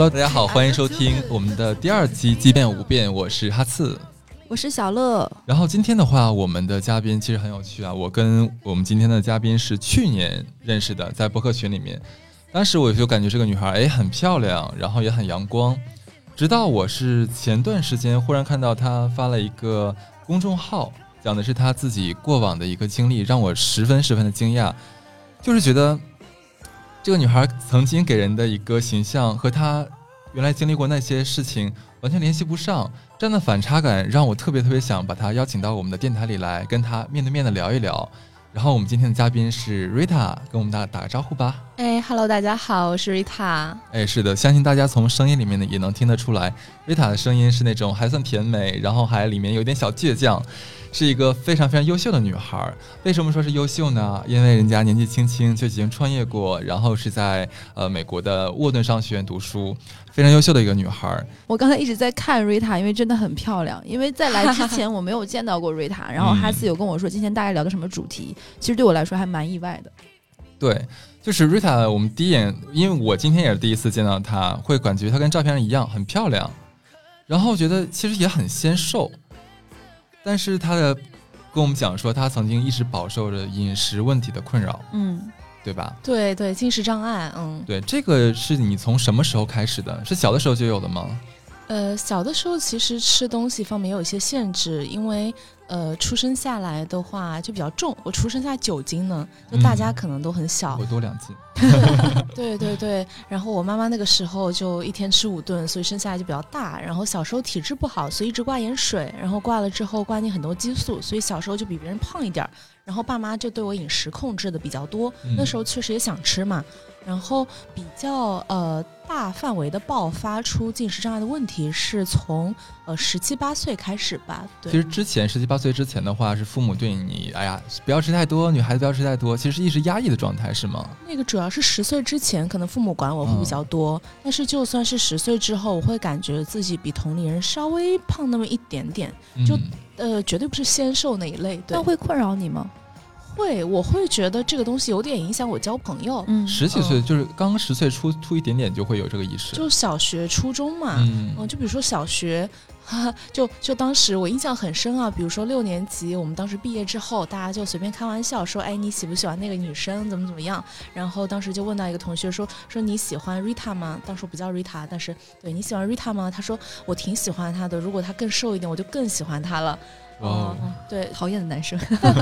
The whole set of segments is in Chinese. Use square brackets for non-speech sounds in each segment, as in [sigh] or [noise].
Hello，大家好，欢迎收听我们的第二期《奇变无变》，我是哈次，我是小乐。然后今天的话，我们的嘉宾其实很有趣啊，我跟我们今天的嘉宾是去年认识的，在播客群里面，当时我就感觉这个女孩哎很漂亮，然后也很阳光，直到我是前段时间忽然看到她发了一个公众号，讲的是她自己过往的一个经历，让我十分十分的惊讶，就是觉得。这个女孩曾经给人的一个形象和她原来经历过那些事情完全联系不上，这样的反差感让我特别特别想把她邀请到我们的电台里来，跟她面对面的聊一聊。然后我们今天的嘉宾是 Rita，跟我们大家打个招呼吧。哎，Hello，大家好，我是 Rita。哎，是的，相信大家从声音里面呢也能听得出来，Rita 的声音是那种还算甜美，然后还里面有点小倔强。是一个非常非常优秀的女孩。为什么说是优秀呢？因为人家年纪轻轻就已经创业过，然后是在呃美国的沃顿商学院读书，非常优秀的一个女孩。我刚才一直在看瑞塔，因为真的很漂亮。因为在来之前我没有见到过瑞塔，然后哈斯有跟我说今天大概聊的什么主题，其实对我来说还蛮意外的。对，就是瑞塔，我们第一眼，因为我今天也是第一次见到她，会感觉她跟照片上一样很漂亮，然后觉得其实也很纤瘦。但是他的跟我们讲说，他曾经一直饱受着饮食问题的困扰，嗯，对吧？对对，进食障碍，嗯，对，这个是你从什么时候开始的？是小的时候就有的吗？呃，小的时候其实吃东西方面有一些限制，因为。呃，出生下来的话就比较重，我出生下九斤呢，就大家可能都很小，我多两斤。[laughs] 对对对，然后我妈妈那个时候就一天吃五顿，所以生下来就比较大。然后小时候体质不好，所以一直挂盐水，然后挂了之后挂进很多激素，所以小时候就比别人胖一点儿。然后爸妈就对我饮食控制的比较多，那时候确实也想吃嘛。然后比较呃大范围的爆发出进食障碍的问题，是从呃十七八岁开始吧。对，其实之前十七八岁之前的话，是父母对你，哎呀，不要吃太多，女孩子不要吃太多，其实一直压抑的状态，是吗？那个主要是十岁之前，可能父母管我会比较多，但是就算是十岁之后，我会感觉自己比同龄人稍微胖那么一点点，就呃绝对不是纤瘦那一类。那会困扰你吗？会，我会觉得这个东西有点影响我交朋友。嗯，十几岁就是刚十岁出出一点点就会有这个意识，就小学、初中嘛。嗯，就比如说小学，就就当时我印象很深啊。比如说六年级，我们当时毕业之后，大家就随便开玩笑说：“哎，你喜不喜欢那个女生？怎么怎么样？”然后当时就问到一个同学说：“说你喜欢 Rita 吗？”当时我不叫 Rita，但是对你喜欢 Rita 吗？他说：“我挺喜欢她的，如果她更瘦一点，我就更喜欢她了。”哦，对，讨厌的男生，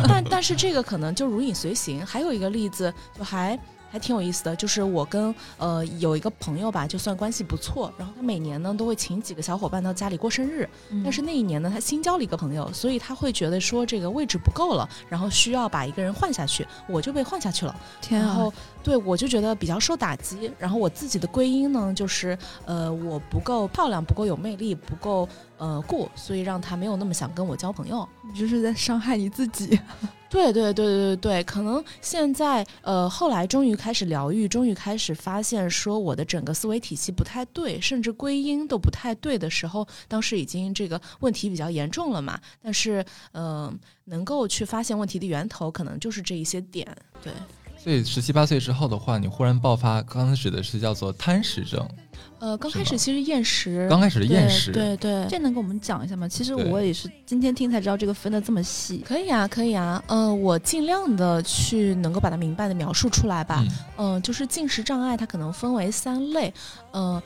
但 [laughs] 但是这个可能就如影随形。还有一个例子，就还还挺有意思的，就是我跟呃有一个朋友吧，就算关系不错，然后他每年呢都会请几个小伙伴到家里过生日。但是那一年呢，他新交了一个朋友，所以他会觉得说这个位置不够了，然后需要把一个人换下去，我就被换下去了。天啊！对，我就觉得比较受打击。然后我自己的归因呢，就是呃，我不够漂亮，不够有魅力，不够呃故，所以让他没有那么想跟我交朋友。你就是在伤害你自己。[laughs] 对对对对对对，可能现在呃，后来终于开始疗愈，终于开始发现说我的整个思维体系不太对，甚至归因都不太对的时候，当时已经这个问题比较严重了嘛。但是嗯，能够去发现问题的源头，可能就是这一些点。对。所以十七八岁之后的话，你忽然爆发，刚开始的是叫做贪食症。呃，刚开始其实厌食，刚开始的厌食，对对，这能给我们讲一下吗？其实我也是今天听才知道这个分的这么细。可以啊，可以啊。呃，我尽量的去能够把它明白的描述出来吧。嗯，就是进食障碍，它可能分为三类。呃。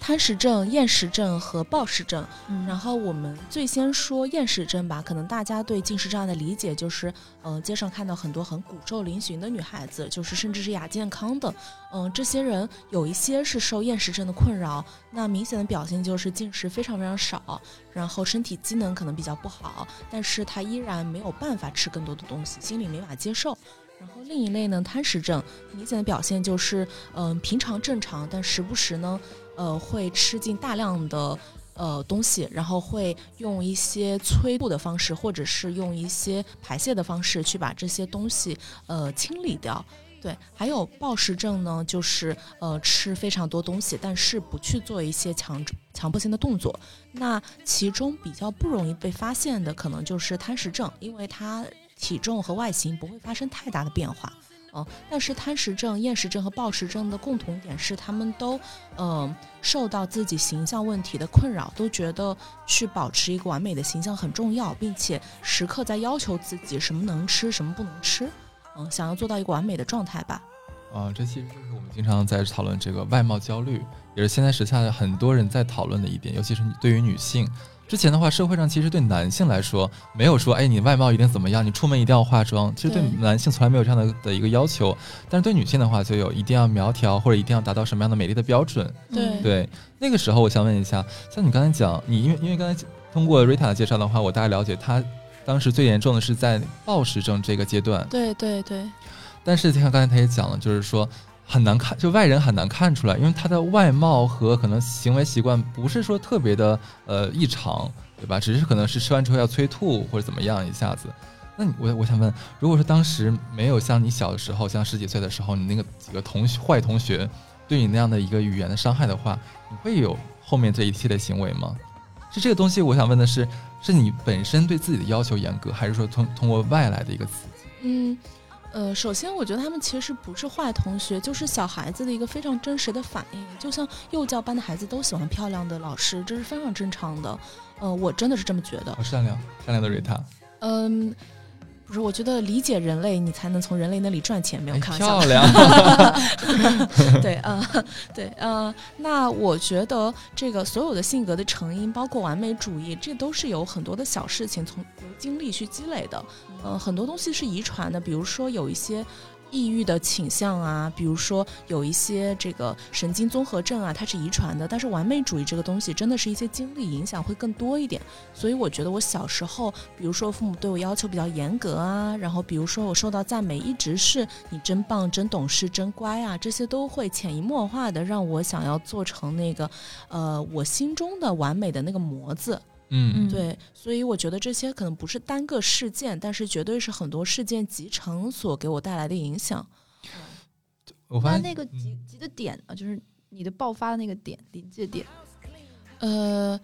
贪食症、厌食症和暴食症。然后我们最先说厌食症吧，可能大家对进食障碍的理解就是，嗯，街上看到很多很骨瘦嶙峋的女孩子，就是甚至是亚健康的，嗯，这些人有一些是受厌食症的困扰，那明显的表现就是进食非常非常少，然后身体机能可能比较不好，但是他依然没有办法吃更多的东西，心里没法接受。然后另一类呢，贪食症明显的表现就是，嗯，平常正常，但时不时呢。呃，会吃进大量的呃东西，然后会用一些催吐的方式，或者是用一些排泄的方式去把这些东西呃清理掉。对，还有暴食症呢，就是呃吃非常多东西，但是不去做一些强强迫性的动作。那其中比较不容易被发现的，可能就是贪食症，因为它体重和外形不会发生太大的变化。嗯，但是贪食症、厌食症和暴食症的共同点是，他们都嗯受到自己形象问题的困扰，都觉得去保持一个完美的形象很重要，并且时刻在要求自己什么能吃，什么不能吃，嗯，想要做到一个完美的状态吧。啊，这其实就是我们经常在讨论这个外貌焦虑，也是现在时下很多人在讨论的一点，尤其是对于女性。之前的话，社会上其实对男性来说没有说，哎，你外貌一定怎么样，你出门一定要化妆。其实对男性从来没有这样的的一个要求，但是对女性的话，就有一定要苗条或者一定要达到什么样的美丽的标准。对对，那个时候我想问一下，像你刚才讲，你因为因为刚才通过 Rita 的介绍的话，我大概了解她当时最严重的是在暴食症这个阶段。对对对。但是像刚才他也讲了，就是说。很难看，就外人很难看出来，因为他的外貌和可能行为习惯不是说特别的呃异常，对吧？只是可能是吃完之后要催吐或者怎么样一下子。那你我我想问，如果说当时没有像你小的时候，像十几岁的时候，你那个几个同学坏同学对你那样的一个语言的伤害的话，你会有后面这一系列行为吗？是这个东西，我想问的是，是你本身对自己的要求严格，还是说通通过外来的一个刺激？嗯。呃，首先我觉得他们其实不是坏同学，就是小孩子的一个非常真实的反应。就像幼教班的孩子都喜欢漂亮的老师，这是非常正常的。呃，我真的是这么觉得。善良，善良的瑞塔。嗯。不是，我觉得理解人类，你才能从人类那里赚钱。没有开玩笑。漂亮。[laughs] 对，嗯，对，嗯，那我觉得这个所有的性格的成因，包括完美主义，这都是有很多的小事情从经历去积累的。嗯，很多东西是遗传的，比如说有一些。抑郁的倾向啊，比如说有一些这个神经综合症啊，它是遗传的。但是完美主义这个东西，真的是一些经历影响会更多一点。所以我觉得我小时候，比如说父母对我要求比较严格啊，然后比如说我受到赞美，一直是你真棒、真懂事、真乖啊，这些都会潜移默化的让我想要做成那个，呃，我心中的完美的那个模子。嗯，对，所以我觉得这些可能不是单个事件，但是绝对是很多事件集成所给我带来的影响。我发现那个集集的点呢，就是你的爆发的那个点临界点，呃。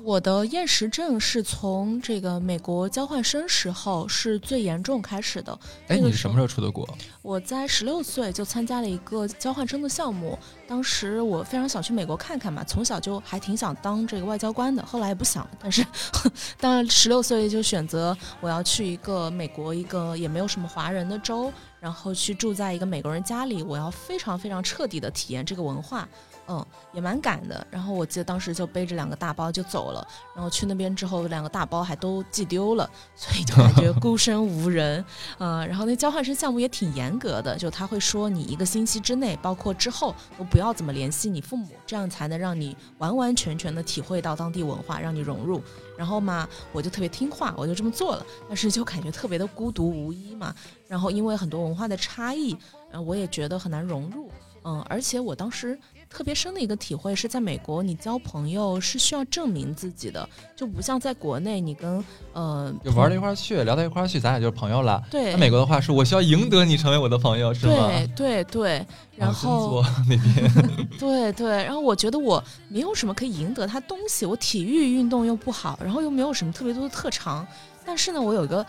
我的厌食症是从这个美国交换生时候是最严重开始的。哎，你是什么时候出的国？我在十六岁就参加了一个交换生的项目。当时我非常想去美国看看嘛，从小就还挺想当这个外交官的。后来也不想，但是 [laughs] 当十六岁就选择我要去一个美国一个也没有什么华人的州，然后去住在一个美国人家里，我要非常非常彻底的体验这个文化。嗯，也蛮赶的。然后我记得当时就背着两个大包就走了。然后去那边之后，两个大包还都寄丢了，所以就感觉孤身无人。嗯，然后那交换生项目也挺严格的，就他会说你一个星期之内，包括之后都不要怎么联系你父母，这样才能让你完完全全的体会到当地文化，让你融入。然后嘛，我就特别听话，我就这么做了。但是就感觉特别的孤独无依嘛。然后因为很多文化的差异，嗯，我也觉得很难融入。嗯，而且我当时。特别深的一个体会是在美国，你交朋友是需要证明自己的，就不像在国内，你跟呃就玩到一块儿去，聊到一块儿去，咱俩就是朋友了。对，那美国的话是我需要赢得你成为我的朋友，是吗？对对对，然后那边 [laughs] 对对，然后我觉得我没有什么可以赢得他东西，我体育运动又不好，然后又没有什么特别多的特长，但是呢，我有一个。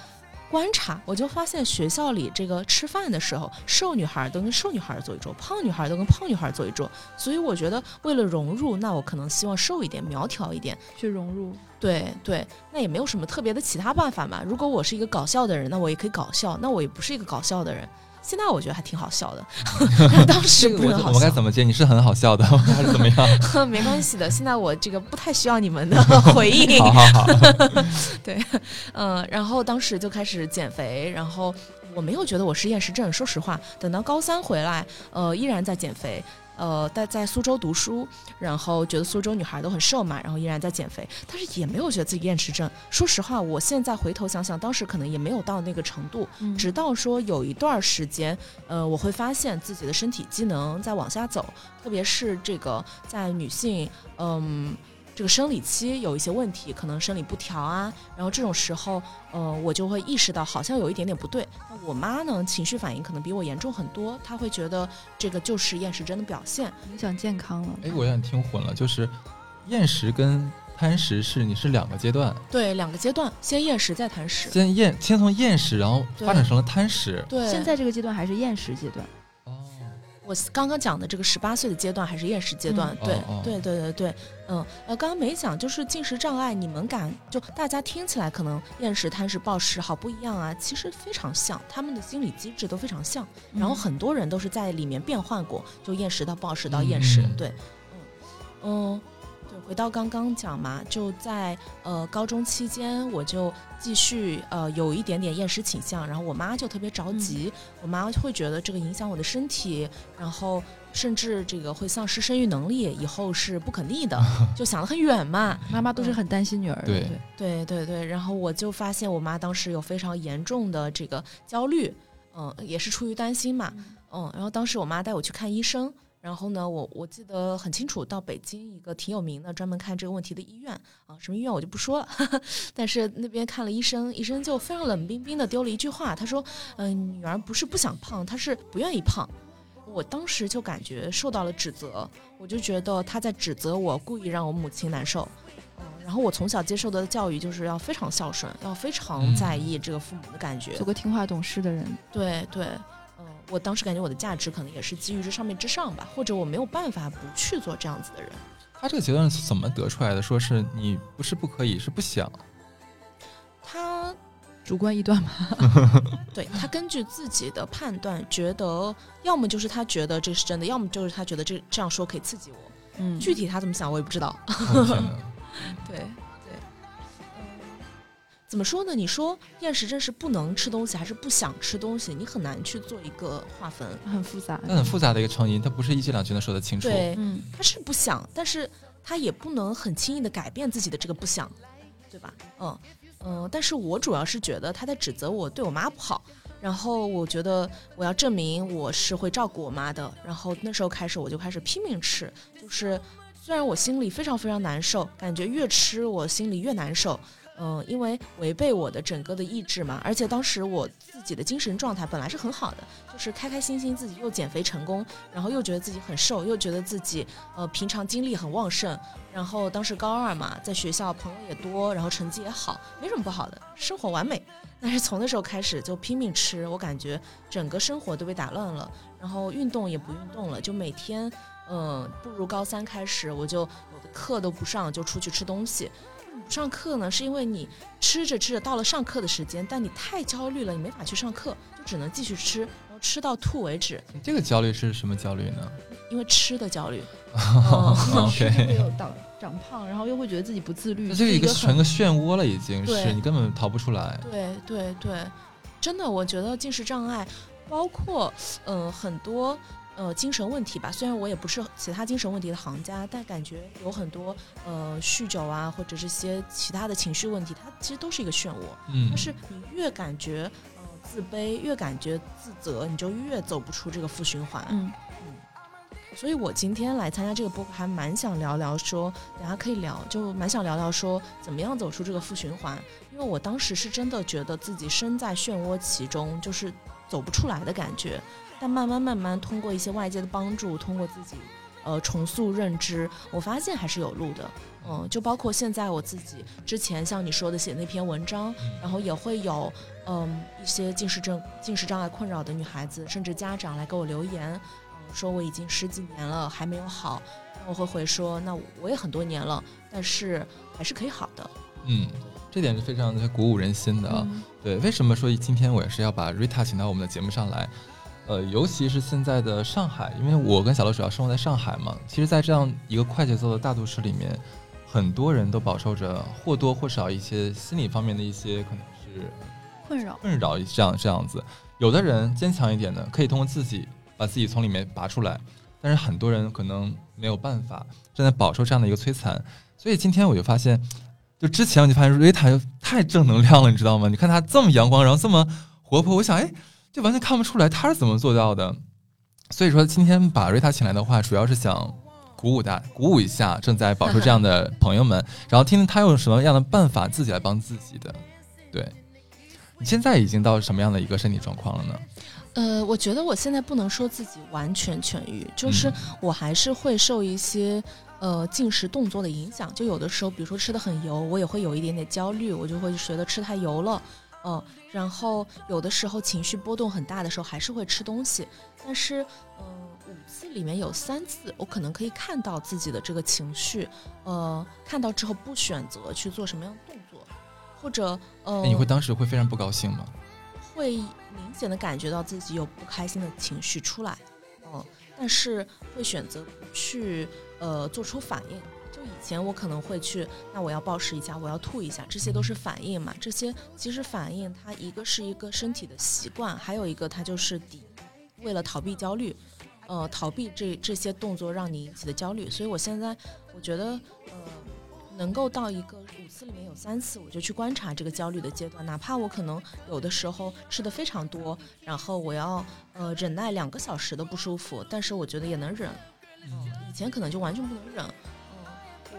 观察，我就发现学校里这个吃饭的时候，瘦女孩都跟瘦女孩坐一桌，胖女孩都跟胖女孩坐一桌。所以我觉得，为了融入，那我可能希望瘦一点、苗条一点去融入。对对，那也没有什么特别的其他办法嘛。如果我是一个搞笑的人，那我也可以搞笑；那我也不是一个搞笑的人。现在我觉得还挺好笑的，[laughs] 当时不是我们该怎么接？你是很好笑的，还是怎么样？[laughs] 没关系的，现在我这个不太需要你们的 [laughs] 回应。好好好，对，嗯，然后当时就开始减肥，然后我没有觉得我是厌食症，说实话，等到高三回来，呃，依然在减肥。呃，在在苏州读书，然后觉得苏州女孩都很瘦嘛，然后依然在减肥，但是也没有觉得自己厌食症。说实话，我现在回头想想，当时可能也没有到那个程度。直到说有一段时间，呃，我会发现自己的身体机能在往下走，特别是这个在女性，嗯。这个生理期有一些问题，可能生理不调啊，然后这种时候，呃，我就会意识到好像有一点点不对。那我妈呢，情绪反应可能比我严重很多，她会觉得这个就是厌食症的表现，影响健康了。哎，我有点听混了，就是厌食跟贪食是你是两个阶段，对，两个阶段，先厌食再贪食。先厌，先从厌食，然后发展成了贪食。对，现在这个阶段还是厌食阶段。我刚刚讲的这个十八岁的阶段还是厌食阶段，对对对对对，嗯呃，刚刚没讲就是进食障碍，你们感就大家听起来可能厌食、贪食、暴食好不一样啊，其实非常像，他们的心理机制都非常像，然后很多人都是在里面变换过，就厌食到暴食到厌食，对，嗯嗯。回到刚刚讲嘛，就在呃高中期间，我就继续呃有一点点厌食倾向，然后我妈就特别着急，我妈会觉得这个影响我的身体，然后甚至这个会丧失生育能力，以后是不可逆的，[laughs] 就想得很远嘛。妈妈都是很担心女儿的，对对对对。然后我就发现我妈当时有非常严重的这个焦虑，嗯，也是出于担心嘛，嗯。然后当时我妈带我去看医生。然后呢，我我记得很清楚，到北京一个挺有名的专门看这个问题的医院啊，什么医院我就不说了。[laughs] 但是那边看了医生，医生就非常冷冰冰的丢了一句话，他说：“嗯，女儿不是不想胖，她是不愿意胖。”我当时就感觉受到了指责，我就觉得他在指责我，故意让我母亲难受。嗯，然后我从小接受的教育就是要非常孝顺，要非常在意这个父母的感觉，做个听话懂事的人。对对。我当时感觉我的价值可能也是基于这上面之上吧，或者我没有办法不去做这样子的人。他这个结论是怎么得出来的？说是你不是不可以，是不想。他主观臆断吧？[laughs] 对他根据自己的判断，觉得要么就是他觉得这是真的，要么就是他觉得这这样说可以刺激我。嗯，具体他怎么想我也不知道。[laughs] 对。怎么说呢？你说厌食症是不能吃东西，还是不想吃东西？你很难去做一个划分，很复杂。那很复杂的一个成因，它不是一句两句能说得清楚。对，嗯，他是不想，但是他也不能很轻易的改变自己的这个不想，对吧？嗯嗯，但是我主要是觉得他在指责我对我妈不好，然后我觉得我要证明我是会照顾我妈的，然后那时候开始我就开始拼命吃，就是虽然我心里非常非常难受，感觉越吃我心里越难受。嗯，因为违背我的整个的意志嘛，而且当时我自己的精神状态本来是很好的，就是开开心心，自己又减肥成功，然后又觉得自己很瘦，又觉得自己呃平常精力很旺盛，然后当时高二嘛，在学校朋友也多，然后成绩也好，没什么不好的，生活完美。[laughs] 但是从那时候开始就拼命吃，我感觉整个生活都被打乱了，然后运动也不运动了，就每天嗯步入高三开始，我就有的课都不上，就出去吃东西。不上课呢，是因为你吃着吃着到了上课的时间，但你太焦虑了，你没法去上课，就只能继续吃，然后吃到吐为止。这个焦虑是什么焦虑呢？因为吃的焦虑。[laughs] 吃会有长长胖，然后又会觉得自己不自律。这是一个成个漩涡了，已经是你根本逃不出来。对对对，真的，我觉得进食障碍，包括嗯很多。呃，精神问题吧。虽然我也不是其他精神问题的行家，但感觉有很多呃酗酒啊，或者这些其他的情绪问题，它其实都是一个漩涡。嗯，但是你越感觉呃自卑，越感觉自责，你就越走不出这个负循环。嗯嗯。所以我今天来参加这个播客，还蛮想聊聊说，大家可以聊，就蛮想聊聊说，怎么样走出这个负循环。因为我当时是真的觉得自己身在漩涡其中，就是走不出来的感觉。但慢慢慢慢，通过一些外界的帮助，通过自己，呃，重塑认知，我发现还是有路的。嗯，就包括现在我自己之前像你说的写那篇文章，然后也会有嗯一些近视症、近视障碍困扰的女孩子，甚至家长来给我留言，嗯，说我已经十几年了还没有好，我会回说，那我也很多年了，但是还是可以好的。嗯，这点是非常的鼓舞人心的啊。对，为什么说今天我也是要把 Rita 请到我们的节目上来？呃，尤其是现在的上海，因为我跟小乐主要生活在上海嘛。其实，在这样一个快节奏的大都市里面，很多人都饱受着或多或少一些心理方面的一些可能是困扰，困扰这样这样子。有的人坚强一点的，可以通过自己把自己从里面拔出来，但是很多人可能没有办法，正在饱受这样的一个摧残。所以今天我就发现，就之前我就发现瑞塔太正能量了，你知道吗？你看她这么阳光，然后这么活泼，我想，哎。就完全看不出来他是怎么做到的，所以说今天把瑞塔请来的话，主要是想鼓舞大鼓舞一下正在饱受这样的朋友们，然后听听他用什么样的办法自己来帮自己的。对你现在已经到什么样的一个身体状况了呢？呃，我觉得我现在不能说自己完全痊愈，就是我还是会受一些呃进食动作的影响。就有的时候，比如说吃的很油，我也会有一点点焦虑，我就会觉得吃太油了。嗯，然后有的时候情绪波动很大的时候，还是会吃东西。但是，嗯，五次里面有三次，我可能可以看到自己的这个情绪，呃，看到之后不选择去做什么样的动作，或者呃，你会当时会非常不高兴吗？会明显的感觉到自己有不开心的情绪出来，嗯，但是会选择不去呃做出反应。以前我可能会去，那我要暴食一下，我要吐一下，这些都是反应嘛。这些其实反应它一个是一个身体的习惯，还有一个它就是抵，为了逃避焦虑，呃，逃避这这些动作让你引起的焦虑。所以我现在我觉得，呃，能够到一个五次里面有三次，我就去观察这个焦虑的阶段，哪怕我可能有的时候吃的非常多，然后我要呃忍耐两个小时的不舒服，但是我觉得也能忍。嗯，以前可能就完全不能忍。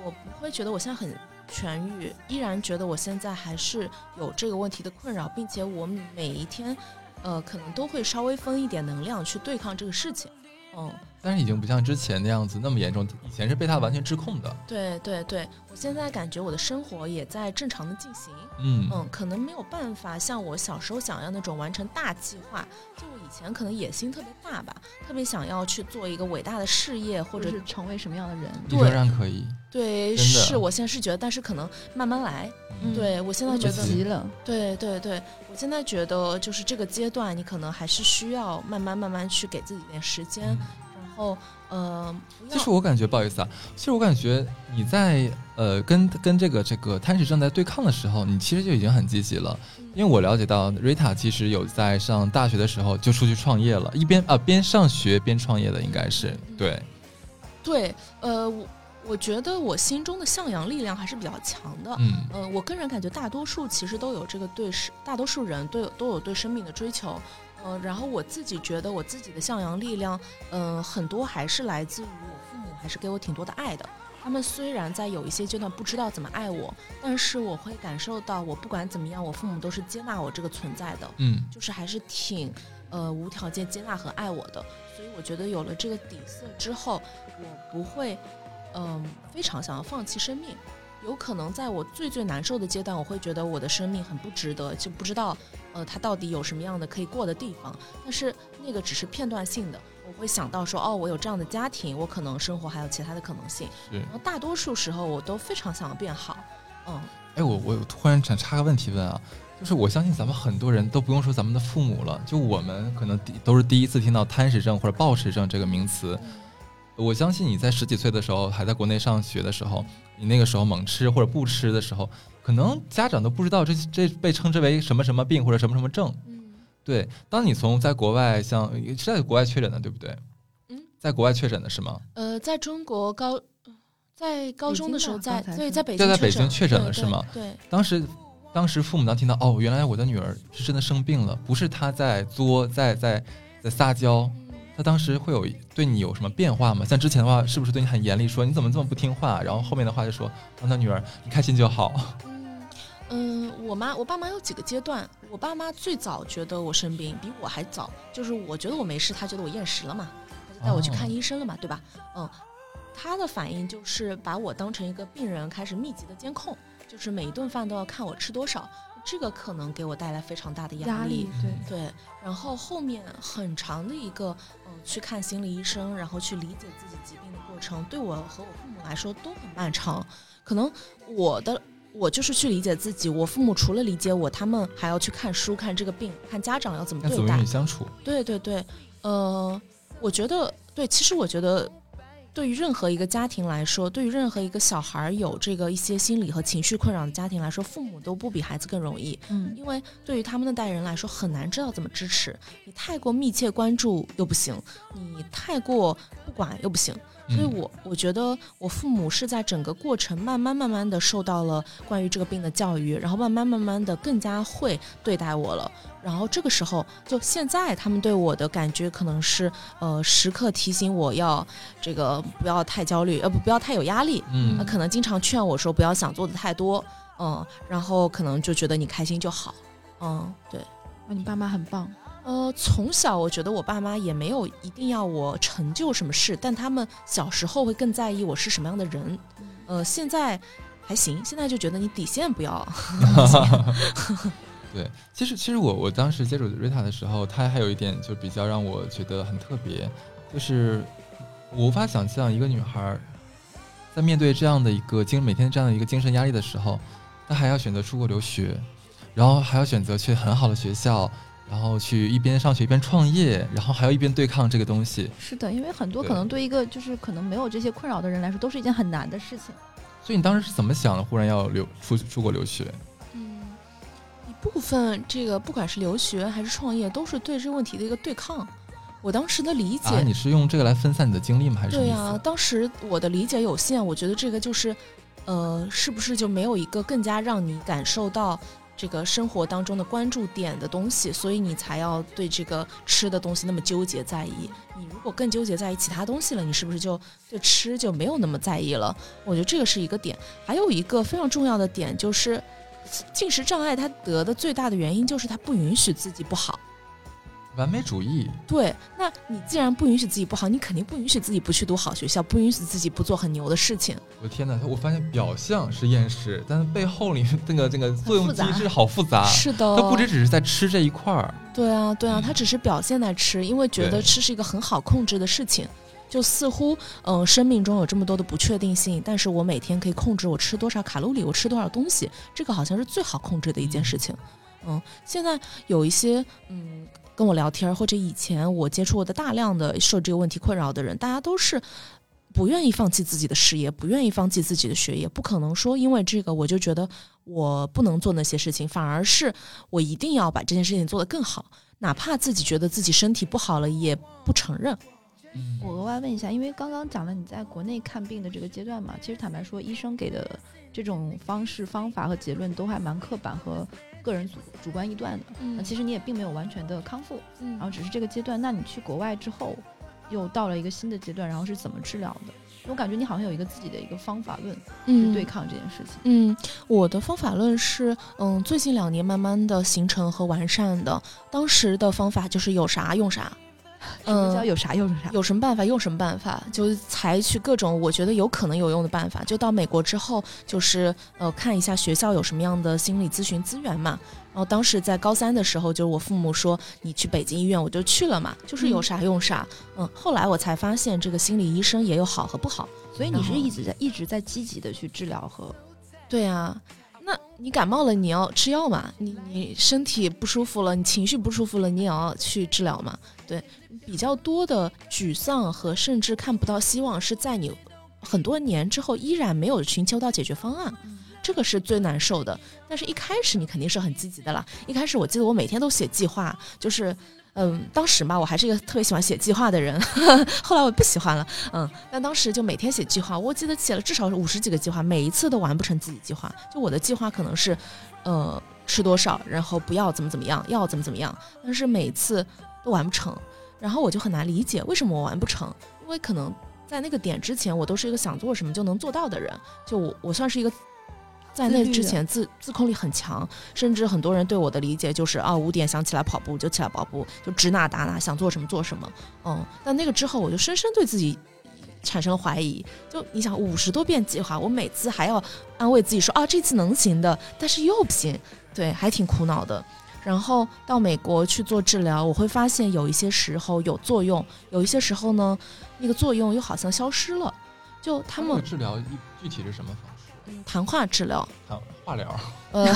我不会觉得我现在很痊愈，依然觉得我现在还是有这个问题的困扰，并且我每一天，呃，可能都会稍微分一点能量去对抗这个事情。嗯，但是已经不像之前那样子那么严重，以前是被他完全制控的。对对对，我现在感觉我的生活也在正常的进行。嗯嗯，可能没有办法像我小时候想要那种完成大计划。就我以前可能野心特别大吧，特别想要去做一个伟大的事业，或者是成为什么样的人。仍然可以。对，是我现在是觉得，但是可能慢慢来。对我现在觉得急了。对对对，我现在觉得就是这个阶段，你可能还是需要慢慢慢慢去给自己点时间，然后呃，其实我感觉不好意思啊，其实我感觉你在呃跟跟这个这个贪食症在对抗的时候，你其实就已经很积极了，因为我了解到 Rita 其实有在上大学的时候就出去创业了，一边啊边上学边创业的，应该是对，对，呃我。我觉得我心中的向阳力量还是比较强的。嗯，呃，我个人感觉大多数其实都有这个对生，大多数人都有都有对生命的追求。呃，然后我自己觉得我自己的向阳力量，嗯，很多还是来自于我父母，还是给我挺多的爱的。他们虽然在有一些阶段不知道怎么爱我，但是我会感受到，我不管怎么样，我父母都是接纳我这个存在的。嗯，就是还是挺呃无条件接纳和爱我的。所以我觉得有了这个底色之后，我不会。嗯，非常想要放弃生命，有可能在我最最难受的阶段，我会觉得我的生命很不值得，就不知道，呃，它到底有什么样的可以过的地方。但是那个只是片段性的，我会想到说，哦，我有这样的家庭，我可能生活还有其他的可能性。然后大多数时候，我都非常想要变好。嗯，哎，我我突然想插个问题问啊，就是我相信咱们很多人都不用说咱们的父母了，就我们可能第都是第一次听到贪食症或者暴食症这个名词。我相信你在十几岁的时候还在国内上学的时候，你那个时候猛吃或者不吃的时候，可能家长都不知道这这被称之为什么什么病或者什么什么症。嗯，对。当你从在国外像是在国外确诊的，对不对？嗯，在国外确诊的是吗？呃，在中国高，在高中的时候在对在北京在北京确诊了是吗？对。当时当时父母当听到哦，原来我的女儿是真的生病了，不是她在作在在在撒娇。他当时会有对你有什么变化吗？像之前的话，是不是对你很严厉，说你怎么这么不听话？然后后面的话就说，让他女儿你开心就好。嗯嗯，我妈我爸妈有几个阶段。我爸妈最早觉得我生病，比我还早。就是我觉得我没事，他觉得我厌食了嘛，他就带我去看医生了嘛，对吧？嗯，他的反应就是把我当成一个病人，开始密集的监控，就是每一顿饭都要看我吃多少。这个可能给我带来非常大的压力，对对。然后后面很长的一个，呃，去看心理医生，然后去理解自己疾病的过程，对我和我父母来说都很漫长。可能我的我就是去理解自己，我父母除了理解我，他们还要去看书，看这个病，看家长要怎么对待，相处。对对对，呃，我觉得对，其实我觉得。对于任何一个家庭来说，对于任何一个小孩有这个一些心理和情绪困扰的家庭来说，父母都不比孩子更容易。嗯，因为对于他们那代人来说，很难知道怎么支持你。太过密切关注又不行，你太过不管又不行。所以我我觉得我父母是在整个过程慢慢慢慢的受到了关于这个病的教育，然后慢慢慢慢的更加会对待我了。然后这个时候，就现在他们对我的感觉可能是，呃，时刻提醒我要这个不要太焦虑，呃，不不要太有压力。嗯，可能经常劝我说不要想做的太多，嗯，然后可能就觉得你开心就好。嗯，对，那你爸妈很棒。呃，从小我觉得我爸妈也没有一定要我成就什么事，但他们小时候会更在意我是什么样的人。呃，现在还行，现在就觉得你底线不要。[laughs] 对，其实其实我我当时接触瑞塔的时候，她还有一点就比较让我觉得很特别，就是我无法想象一个女孩在面对这样的一个精每天这样的一个精神压力的时候，她还要选择出国留学，然后还要选择去很好的学校。然后去一边上学一边创业，然后还要一边对抗这个东西。是的，因为很多可能对一个就是可能没有这些困扰的人来说，都是一件很难的事情。所以你当时是怎么想的？忽然要留出出国留学？嗯，一部分这个不管是留学还是创业，都是对这个问题的一个对抗。我当时的理解，你是用这个来分散你的精力吗？还是对呀，当时我的理解有限，我觉得这个就是，呃，是不是就没有一个更加让你感受到？这个生活当中的关注点的东西，所以你才要对这个吃的东西那么纠结在意。你如果更纠结在意其他东西了，你是不是就对吃就没有那么在意了？我觉得这个是一个点。还有一个非常重要的点就是，进食障碍它得的最大的原因就是它不允许自己不好。完美主义，对，那你既然不允许自己不好，你肯定不允许自己不去读好学校，不允许自己不做很牛的事情。我的天哪，我发现表象是厌食，但是背后里那个这个作用机制好复杂。是的，它不只只是在吃这一块儿。对啊，对啊，它只是表现在吃，因为觉得吃是一个很好控制的事情，就似乎嗯，生命中有这么多的不确定性，但是我每天可以控制我吃多少卡路里，我吃多少东西，这个好像是最好控制的一件事情。嗯，现在有一些嗯。跟我聊天，或者以前我接触过的大量的受这个问题困扰的人，大家都是不愿意放弃自己的事业，不愿意放弃自己的学业，不可能说因为这个我就觉得我不能做那些事情，反而是我一定要把这件事情做得更好，哪怕自己觉得自己身体不好了，也不承认。我额外问一下，因为刚刚讲了你在国内看病的这个阶段嘛，其实坦白说，医生给的这种方式、方法和结论都还蛮刻板和。个人主主观臆断的，那其实你也并没有完全的康复，然后只是这个阶段。那你去国外之后，又到了一个新的阶段，然后是怎么治疗的？我感觉你好像有一个自己的一个方法论，去对抗这件事情。嗯，我的方法论是，嗯，最近两年慢慢的形成和完善的。当时的方法就是有啥用啥。嗯，有啥用啥，有什么办法用什么办法，就采取各种我觉得有可能有用的办法。就到美国之后，就是呃看一下学校有什么样的心理咨询资源嘛。然后当时在高三的时候，就是我父母说你去北京医院，我就去了嘛。就是有啥用啥。嗯，后来我才发现这个心理医生也有好和不好。所以你是一直在一直在积极的去治疗和，对啊。那你感冒了，你要吃药嘛？你你身体不舒服了，你情绪不舒服了，你也要去治疗嘛？对。比较多的沮丧和甚至看不到希望，是在你很多年之后依然没有寻求到解决方案，这个是最难受的。但是一开始你肯定是很积极的啦。一开始我记得我每天都写计划，就是嗯，当时嘛我还是一个特别喜欢写计划的人，[laughs] 后来我不喜欢了，嗯，但当时就每天写计划，我记得写了至少五十几个计划，每一次都完不成自己计划。就我的计划可能是，呃，吃多少，然后不要怎么怎么样，要怎么怎么样，但是每次都完不成。然后我就很难理解为什么我完不成，因为可能在那个点之前，我都是一个想做什么就能做到的人。就我，我算是一个在那之前自自控力很强，甚至很多人对我的理解就是啊，五点想起来跑步就起来跑步，就指哪打哪，想做什么做什么。嗯，但那个之后，我就深深对自己产生了怀疑。就你想，五十多遍计划，我每次还要安慰自己说啊，这次能行的，但是又不行，对，还挺苦恼的。然后到美国去做治疗，我会发现有一些时候有作用，有一些时候呢，那个作用又好像消失了。就他们治疗具体是什么方式？谈话治疗，谈化疗。呃，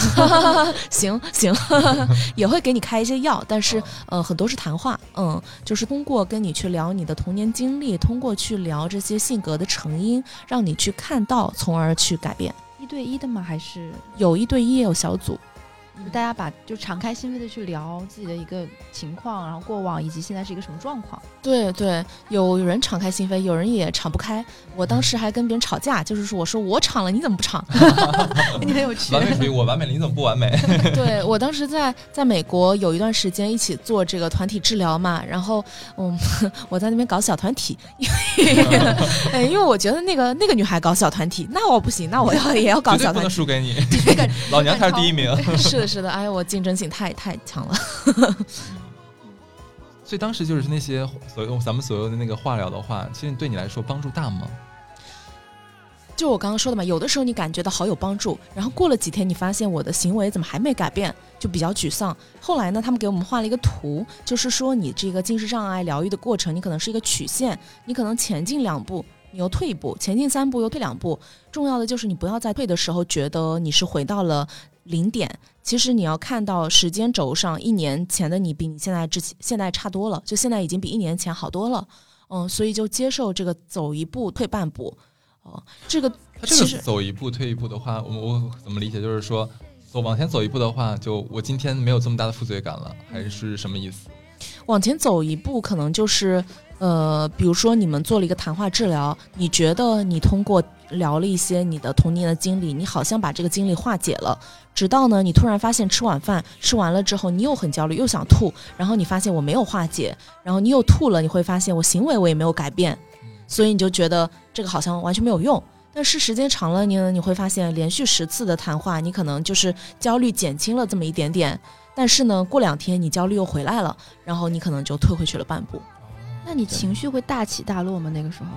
行 [laughs] 行，[laughs] 也会给你开一些药，但是呃，很多是谈话。嗯，就是通过跟你去聊你的童年经历，通过去聊这些性格的成因，让你去看到，从而去改变。一对一的吗？还是有一对一，也有小组。大家把就敞开心扉的去聊自己的一个情况，然后过往以及现在是一个什么状况。对对，有人敞开心扉，有人也敞不开。我当时还跟别人吵架，就是说我说我敞了，你怎么不敞？[laughs] [laughs] 你很有趣。完美主义，我完美了，你怎么不完美？[laughs] 对我当时在在美国有一段时间一起做这个团体治疗嘛，然后嗯，我在那边搞小团体，因为因为我觉得那个那个女孩搞小团体，那我不行，那我要也要搞小团体，不能输给你。老娘才是第一名。是的，是的，哎，我竞争性太太强了。[laughs] 所以当时就是那些所有咱们所有的那个化疗的话，其实对你来说帮助大吗？就我刚刚说的嘛，有的时候你感觉到好有帮助，然后过了几天，你发现我的行为怎么还没改变，就比较沮丧。后来呢，他们给我们画了一个图，就是说你这个近视障碍疗愈的过程，你可能是一个曲线，你可能前进两步，你又退一步，前进三步又退两步。重要的就是你不要在退的时候觉得你是回到了零点，其实你要看到时间轴上一年前的你比你现在之前现在差多了，就现在已经比一年前好多了。嗯，所以就接受这个走一步退半步。哦，这个其实走一步退一步的话，我我怎么理解？就是说，走往前走一步的话，就我今天没有这么大的负罪感了，还是什么意思？往前走一步，可能就是呃，比如说你们做了一个谈话治疗，你觉得你通过聊了一些你的童年的经历，你好像把这个经历化解了。直到呢，你突然发现吃晚饭吃完了之后，你又很焦虑，又想吐，然后你发现我没有化解，然后你又吐了，你会发现我行为我也没有改变。所以你就觉得这个好像完全没有用，但是时间长了，你你会发现连续十次的谈话，你可能就是焦虑减轻了这么一点点，但是呢，过两天你焦虑又回来了，然后你可能就退回去了半步。那你情绪会大起大落吗？那个时候，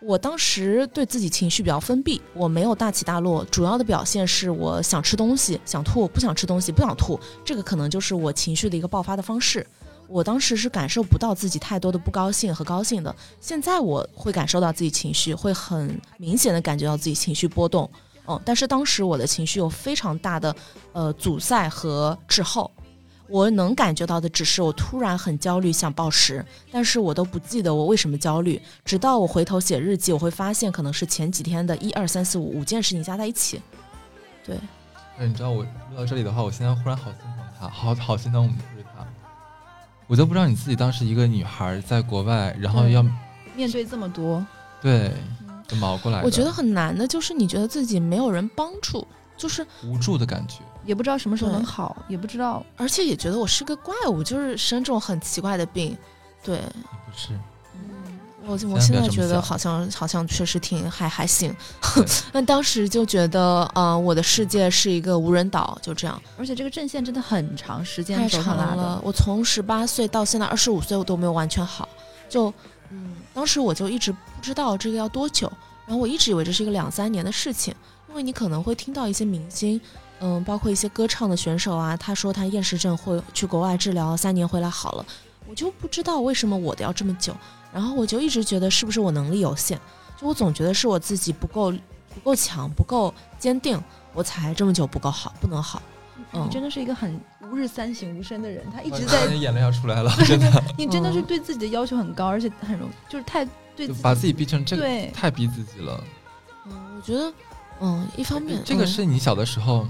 我当时对自己情绪比较封闭，我没有大起大落，主要的表现是我想吃东西想吐，不想吃东西不想吐，这个可能就是我情绪的一个爆发的方式。我当时是感受不到自己太多的不高兴和高兴的，现在我会感受到自己情绪，会很明显的感觉到自己情绪波动，嗯，但是当时我的情绪有非常大的呃阻塞和滞后，我能感觉到的只是我突然很焦虑想暴食，但是我都不记得我为什么焦虑，直到我回头写日记，我会发现可能是前几天的一二三四五五件事情加在一起，对。那你知道我录到这里的话，我现在忽然好心疼他，好好心疼我们。我都不知道你自己当时一个女孩在国外，然后要面对这么多，对，就熬过来。我觉得很难的，就是你觉得自己没有人帮助，就是无助的感觉，也不知道什么时候能好，也不知道，而且也觉得我是个怪物，就是生这种很奇怪的病，对，不是。我我现在觉得好像好像确实挺还还行，[laughs] 那当时就觉得呃我的世界是一个无人岛，就这样。而且这个阵线真的很长时间，太长了。我从十八岁到现在二十五岁，我都没有完全好。就嗯，当时我就一直不知道这个要多久，然后我一直以为这是一个两三年的事情，因为你可能会听到一些明星，嗯，包括一些歌唱的选手啊，他说他厌食症会去国外治疗，三年回来好了。我就不知道为什么我的要这么久。然后我就一直觉得是不是我能力有限，就我总觉得是我自己不够不够强不够坚定，我才这么久不够好不能好。你真的是一个很吾日三省吾身的人，他一直在眼泪要出来了，[laughs] 真的。[laughs] 你真的是对自己的要求很高，而且很容就是太对，把自己逼成这个，太逼自己了。嗯，我觉得，嗯，一方面这个是你小的时候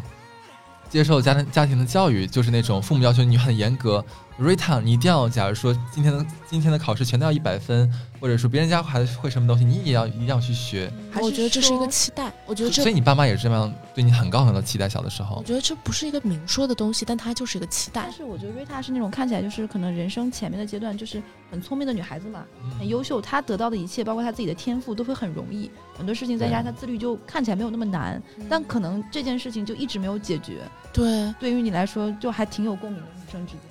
接受家庭家庭的教育，就是那种父母要求你很严格。Rita，你一定要，假如说今天的今天的考试全都要一百分，或者说别人家孩子会什么东西，你也要一定要去学。我觉得这是一个期待，我觉得这所以你爸妈也是这样对你很高很高的期待。小的时候，我觉得这不是一个明说的东西，但它就是一个期待。但是我觉得 Rita 是那种看起来就是可能人生前面的阶段就是很聪明的女孩子嘛，很优秀，她得到的一切，包括她自己的天赋，都会很容易。很多事情在家，她自律就看起来没有那么难，但可能这件事情就一直没有解决。对，对于你来说就还挺有共鸣的，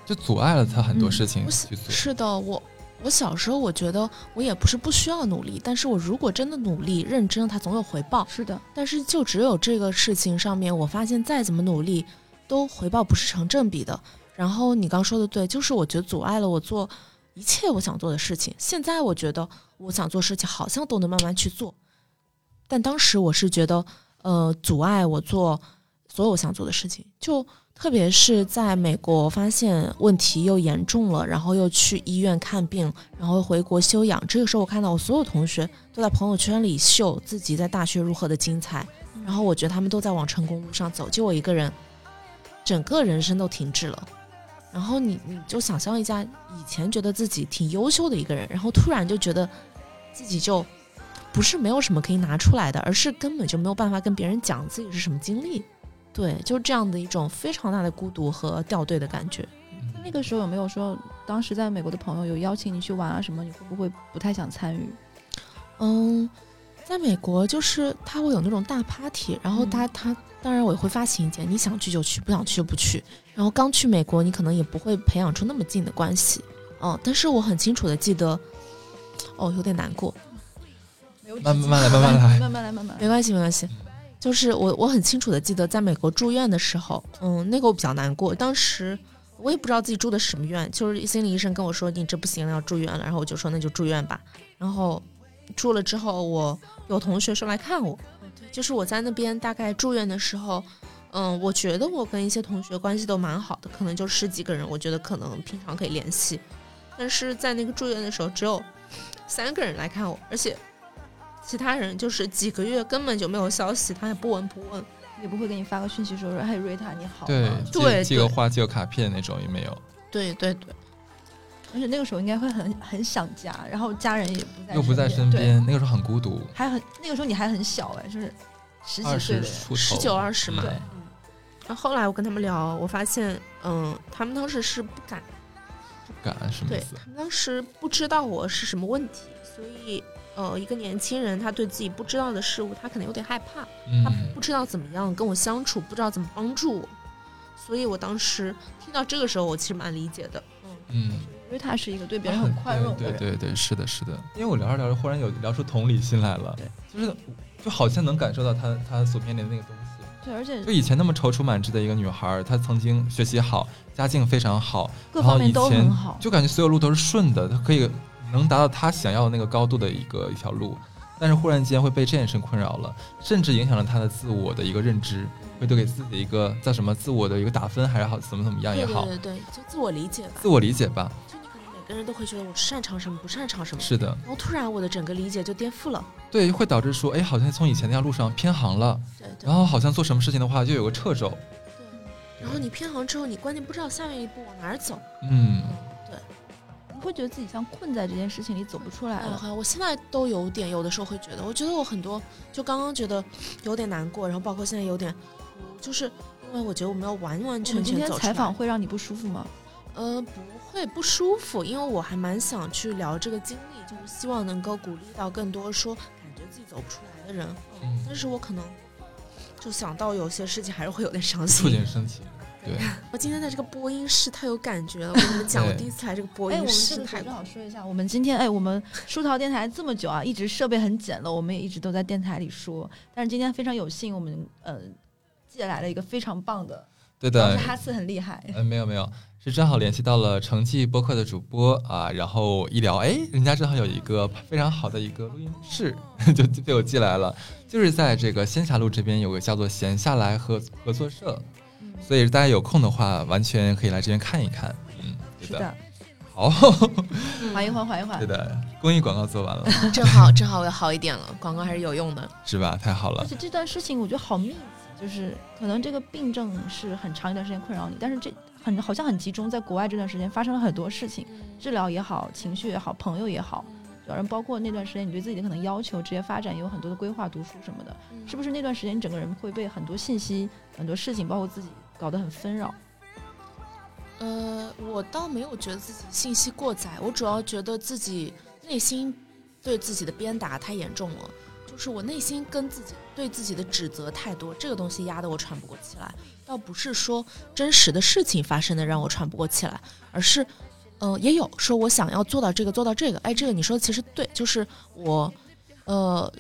就阻碍了他很多事情。是的，我我小时候我觉得我也不是不需要努力，但是我如果真的努力认真，他总有回报。是的，但是就只有这个事情上面，我发现再怎么努力，都回报不是成正比的。然后你刚说的对，就是我觉得阻碍了我做一切我想做的事情。现在我觉得我想做事情好像都能慢慢去做，但当时我是觉得，呃，阻碍我做所有我想做的事情，就。特别是在美国发现问题又严重了，然后又去医院看病，然后回国休养。这个时候，我看到我所有同学都在朋友圈里秀自己在大学如何的精彩，然后我觉得他们都在往成功路上走，就我一个人，整个人生都停滞了。然后你你就想象一下，以前觉得自己挺优秀的一个人，然后突然就觉得自己就不是没有什么可以拿出来的，而是根本就没有办法跟别人讲自己是什么经历。对，就是这样的一种非常大的孤独和掉队的感觉。那个时候有没有说，当时在美国的朋友有邀请你去玩啊什么？你会不会不太想参与？嗯，在美国就是他会有那种大 party，然后他他当然我也会发请柬，你想去就去，不想去就不去。然后刚去美国，你可能也不会培养出那么近的关系。嗯，但是我很清楚的记得，哦，有点难过。慢慢来，慢慢来，慢慢来，慢慢来，没关系，没关系。就是我我很清楚的记得，在美国住院的时候，嗯，那个我比较难过。当时我也不知道自己住的什么院，就是心理医生跟我说你这不行了，要住院了。然后我就说那就住院吧。然后住了之后，我有同学说来看我，就是我在那边大概住院的时候，嗯，我觉得我跟一些同学关系都蛮好的，可能就十几个人，我觉得可能平常可以联系。但是在那个住院的时候，只有三个人来看我，而且。其他人就是几个月根本就没有消息，他也不闻不问，也不会给你发个讯息说说“嘿，瑞塔你好”。对对，寄个花、寄个卡片那种也没有。对对对，而且那个时候应该会很很想家，然后家人也不在，又不在身边，那个时候很孤独，还很那个时候你还很小哎，就是十几岁，十九二十嘛。对。然后后来我跟他们聊，我发现，嗯，他们当时是不敢，对他们当时不知道我是什么问题，所以。呃，一个年轻人，他对自己不知道的事物，他可能有点害怕，他不知道怎么样跟我相处，不知道怎么帮助我，所以我当时听到这个时候，我其实蛮理解的。嗯嗯，因为他是一个对别人很宽容的人。对对对，是的，是的。因为我聊着聊着，忽然有聊出同理心来了，就是就好像能感受到他他所面临的那个东西。对，而且就以前那么踌躇满志的一个女孩，她曾经学习好，家境非常好，各方面都很好，就感觉所有路都是顺的，她可以。能达到她想要的那个高度的一个一条路，但是忽然间会被这件事困扰了，甚至影响了她的自我的一个认知，会都给自己一个叫什么自我的一个打分还是好怎么怎么样也好，对对对，就自我理解吧，自我理解吧。个人都会觉得我擅长什么，不擅长什么，是的。然后突然我的整个理解就颠覆了，对，会导致说，哎，好像从以前那条路上偏航了，对，然后好像做什么事情的话就有个掣肘，对，然后你偏航之后，你关键不知道下面一步往哪儿走，嗯。对。你会觉得自己像困在这件事情里走不出来了。我现在都有点，有的时候会觉得，我觉得我很多，就刚刚觉得有点难过，然后包括现在有点，就是因为我觉得我没有完完全全今天采访会让你不舒服吗？呃，不会不舒服，因为我还蛮想去聊这个经历，就是希望能够鼓励到更多说感觉自己走不出来的人。嗯，但是我可能就想到有些事情还是会有点伤心，有点生气。[laughs] 我今天在这个播音室太有感觉了。我跟你们讲，我第一次来这个播音室。哎，我们正好说一下，我们今天哎，我们书桃电台这么久啊，一直设备很简陋，我们也一直都在电台里说。但是今天非常有幸，我们呃借来了一个非常棒的。对的。哈次很厉害。嗯，没有没有，是正好联系到了成绩播客的主播啊，然后一聊，哎，人家正好有一个非常好的一个录音室，[laughs] 就被我寄来了，就是在这个仙霞路这边有个叫做闲下来合合作社。所以大家有空的话，完全可以来这边看一看。嗯，是的。好，[laughs] 缓一缓，缓一缓。对的，公益广告做完了，[laughs] 正好正好我要好一点了。广告还是有用的，是吧？太好了。而且这段事情我觉得好密集，就是可能这个病症是很长一段时间困扰你，但是这很好像很集中，在国外这段时间发生了很多事情，治疗也好，情绪也好，朋友也好。有人包括那段时间，你对自己的可能要求、职业发展也有很多的规划、读书什么的，是不是那段时间你整个人会被很多信息、很多事情，包括自己搞得很纷扰？呃，我倒没有觉得自己信息过载，我主要觉得自己内心对自己的鞭打太严重了，就是我内心跟自己对自己的指责太多，这个东西压得我喘不过气来。倒不是说真实的事情发生的让我喘不过气来，而是。嗯，也有说我想要做到这个，做到这个。哎，这个你说的其实对，就是我，呃，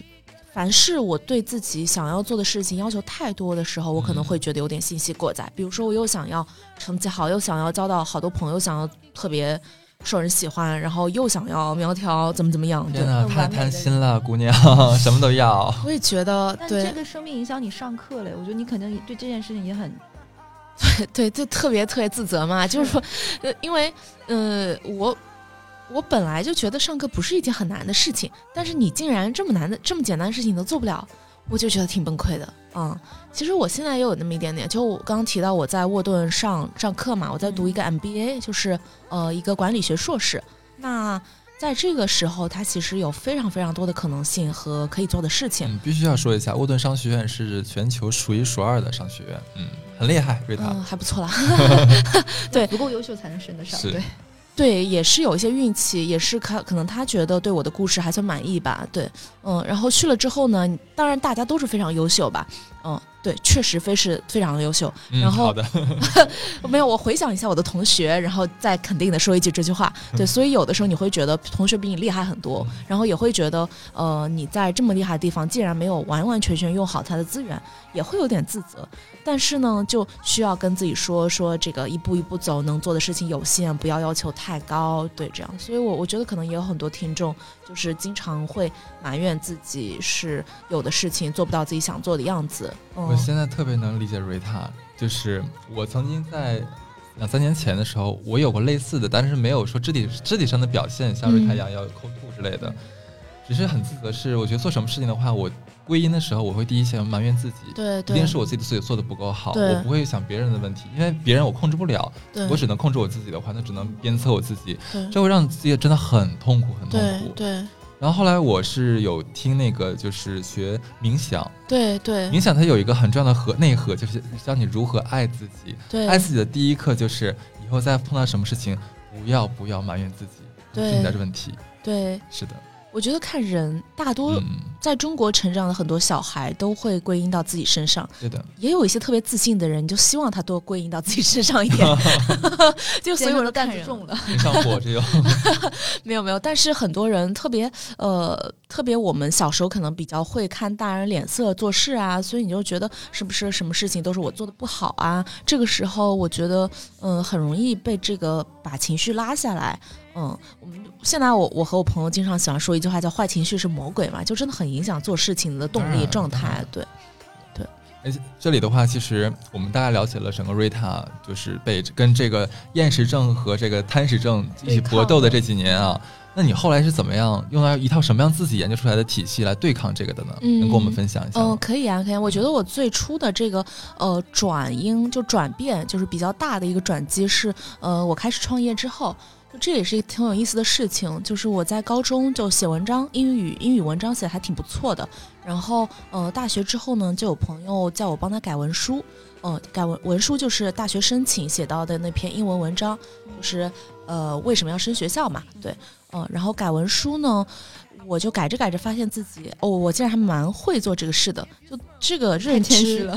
凡是我对自己想要做的事情要求太多的时候，我可能会觉得有点信息过载。比如说，我又想要成绩好，又想要交到好多朋友，想要特别受人喜欢，然后又想要苗条，怎么怎么样？真的太贪心了，姑娘，什么都要。我也觉得，对这个生命影响你上课嘞。我觉得你肯定对这件事情也很。[laughs] 对对，就特别特别自责嘛，就是说，呃，因为，呃，我我本来就觉得上课不是一件很难的事情，但是你竟然这么难的、这么简单的事情都做不了，我就觉得挺崩溃的。嗯，其实我现在也有那么一点点，就我刚刚提到我在沃顿上上课嘛，我在读一个 MBA，就是呃一个管理学硕士。那在这个时候，它其实有非常非常多的可能性和可以做的事情。必须要说一下，沃顿商学院是全球数一数二的商学院。嗯。很厉害，瑞塔，还不错啦。[laughs] [laughs] 对，不够优秀才能升得上。对，对，也是有一些运气，也是可可能他觉得对我的故事还算满意吧。对，嗯，然后去了之后呢，当然大家都是非常优秀吧。嗯，对，确实非是非常的优秀。然后好的，[laughs] 没有，我回想一下我的同学，然后再肯定的说一句这句话。[laughs] 对，所以有的时候你会觉得同学比你厉害很多，然后也会觉得，呃，你在这么厉害的地方，竟然没有完完全全用好他的资源，也会有点自责。但是呢，就需要跟自己说说这个一步一步走，能做的事情有限，不要要求太高。对，这样。所以我我觉得可能也有很多听众，就是经常会埋怨自己是有的事情做不到自己想做的样子。我现在特别能理解瑞塔，就是我曾经在两三年前的时候，我有过类似的，但是没有说肢体肢体上的表现，像瑞塔一样要抠吐之类的，只是很自责。是我觉得做什么事情的话，我。归因的时候，我会第一先埋怨自己，对，一定是我自己的自己做的不够好，我不会想别人的问题，因为别人我控制不了，我只能控制我自己的话，那只能鞭策我自己，这会让自己真的很痛苦，很痛苦。对。然后后来我是有听那个，就是学冥想，对对，冥想它有一个很重要的核内核，就是教你如何爱自己。对，爱自己的第一课就是以后再碰到什么事情，不要不要埋怨自己，存在着问题。对，是的。我觉得看人，大多在中国成长的很多小孩都会归因到自己身上。对的，也有一些特别自信的人，就希望他多归因到自己身上一点。[laughs] 就所有的担子重了，上火这种。[laughs] 没有没有，但是很多人特别呃，特别我们小时候可能比较会看大人脸色做事啊，所以你就觉得是不是什么事情都是我做的不好啊？这个时候我觉得嗯，很容易被这个把情绪拉下来。嗯，我们现在我我和我朋友经常喜欢说一句话，叫“坏情绪是魔鬼”嘛，就真的很影响做事情的动力状态。对，对。而且这里的话，其实我们大概了解了整个瑞塔，就是被跟这个厌食症和这个贪食症一起搏斗的这几年啊。那你后来是怎么样用到一套什么样自己研究出来的体系来对抗这个的呢？能跟我们分享一下？嗯，可以啊，可以。我觉得我最初的这个呃转因就转变，就是比较大的一个转机是呃我开始创业之后。这也是一个挺有意思的事情，就是我在高中就写文章，英语英语文章写的还挺不错的。然后，呃，大学之后呢，就有朋友叫我帮他改文书，嗯，改文文书就是大学申请写到的那篇英文文章，就是呃为什么要升学校嘛，对，嗯，然后改文书呢。我就改着改着，发现自己哦，我竟然还蛮会做这个事的。就这个认知，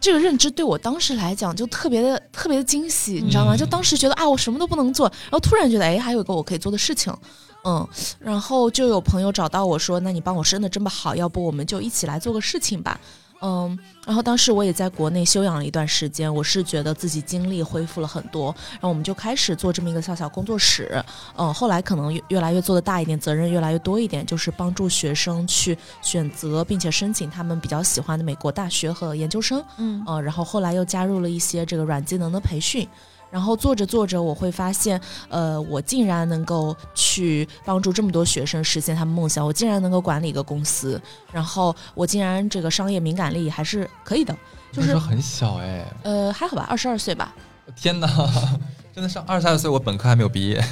这个认知对我当时来讲就特别的特别的惊喜，你知道吗？就当时觉得啊，我什么都不能做，然后突然觉得哎，还有一个我可以做的事情，嗯，然后就有朋友找到我说，那你帮我生的这么好，要不我们就一起来做个事情吧。嗯，然后当时我也在国内休养了一段时间，我是觉得自己精力恢复了很多，然后我们就开始做这么一个小小工作室。嗯，后来可能越来越做的大一点，责任越来越多一点，就是帮助学生去选择并且申请他们比较喜欢的美国大学和研究生。嗯，呃，然后后来又加入了一些这个软技能的培训。然后做着做着，我会发现，呃，我竟然能够去帮助这么多学生实现他们梦想，我竟然能够管理一个公司，然后我竟然这个商业敏感力还是可以的，就是很小哎，呃，还好吧，二十二岁吧。天哪！[laughs] 真的上二十三岁，我本科还没有毕业。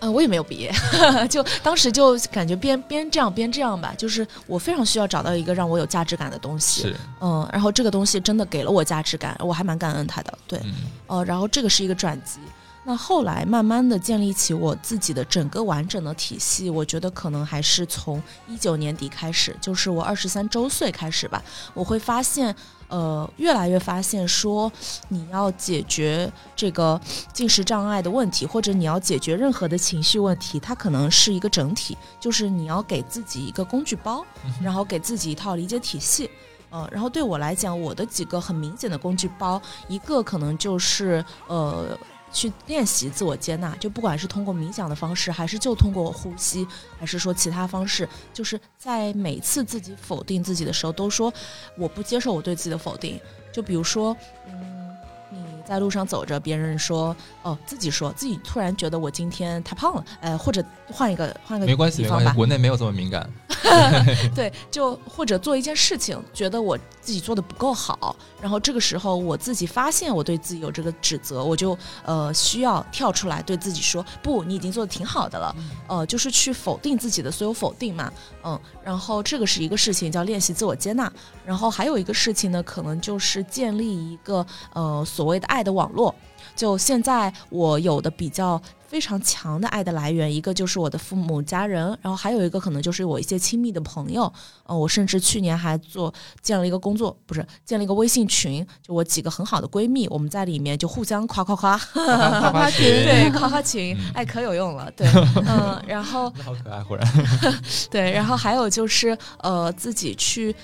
嗯，[laughs] 我也没有毕业，[laughs] 就当时就感觉边边这样边这样吧，就是我非常需要找到一个让我有价值感的东西。是，嗯，然后这个东西真的给了我价值感，我还蛮感恩他的。对，呃，然后这个是一个转机。那后来慢慢的建立起我自己的整个完整的体系，我觉得可能还是从一九年底开始，就是我二十三周岁开始吧，我会发现。呃，越来越发现说，你要解决这个进食障碍的问题，或者你要解决任何的情绪问题，它可能是一个整体，就是你要给自己一个工具包，然后给自己一套理解体系。呃，然后对我来讲，我的几个很明显的工具包，一个可能就是呃。去练习自我接纳，就不管是通过冥想的方式，还是就通过呼吸，还是说其他方式，就是在每次自己否定自己的时候，都说我不接受我对自己的否定。就比如说，嗯，你在路上走着，别人说，哦，自己说自己突然觉得我今天太胖了，呃，或者换一个换一个没关系，没关系，国内没有这么敏感。[laughs] 对，就或者做一件事情，觉得我自己做的不够好，然后这个时候我自己发现我对自己有这个指责，我就呃需要跳出来对自己说，不，你已经做的挺好的了，呃，就是去否定自己的所有否定嘛，嗯，然后这个是一个事情叫练习自我接纳，然后还有一个事情呢，可能就是建立一个呃所谓的爱的网络。就现在我有的比较。非常强的爱的来源，一个就是我的父母家人，然后还有一个可能就是我一些亲密的朋友。呃，我甚至去年还做建了一个工作，不是建了一个微信群，就我几个很好的闺蜜，我们在里面就互相夸夸夸，夸夸群，[laughs] 对，夸夸群，哎，可有用了，对，[laughs] 嗯，然后好可爱，忽然，[laughs] 对，然后还有就是呃，自己去。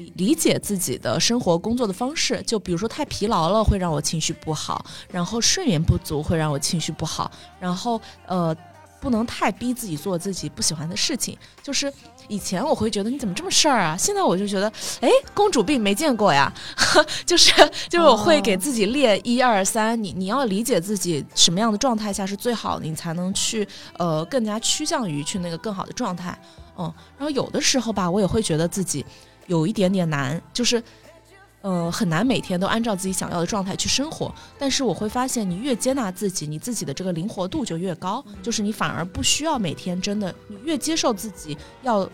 理理解自己的生活工作的方式，就比如说太疲劳了会让我情绪不好，然后睡眠不足会让我情绪不好，然后呃不能太逼自己做自己不喜欢的事情。就是以前我会觉得你怎么这么事儿啊，现在我就觉得哎公主病没见过呀，[laughs] 就是就是我会给自己列一二三，你你要理解自己什么样的状态下是最好的，你才能去呃更加趋向于去那个更好的状态。嗯，然后有的时候吧，我也会觉得自己。有一点点难，就是，呃，很难每天都按照自己想要的状态去生活。但是我会发现，你越接纳自己，你自己的这个灵活度就越高，就是你反而不需要每天真的，你越接受自己要，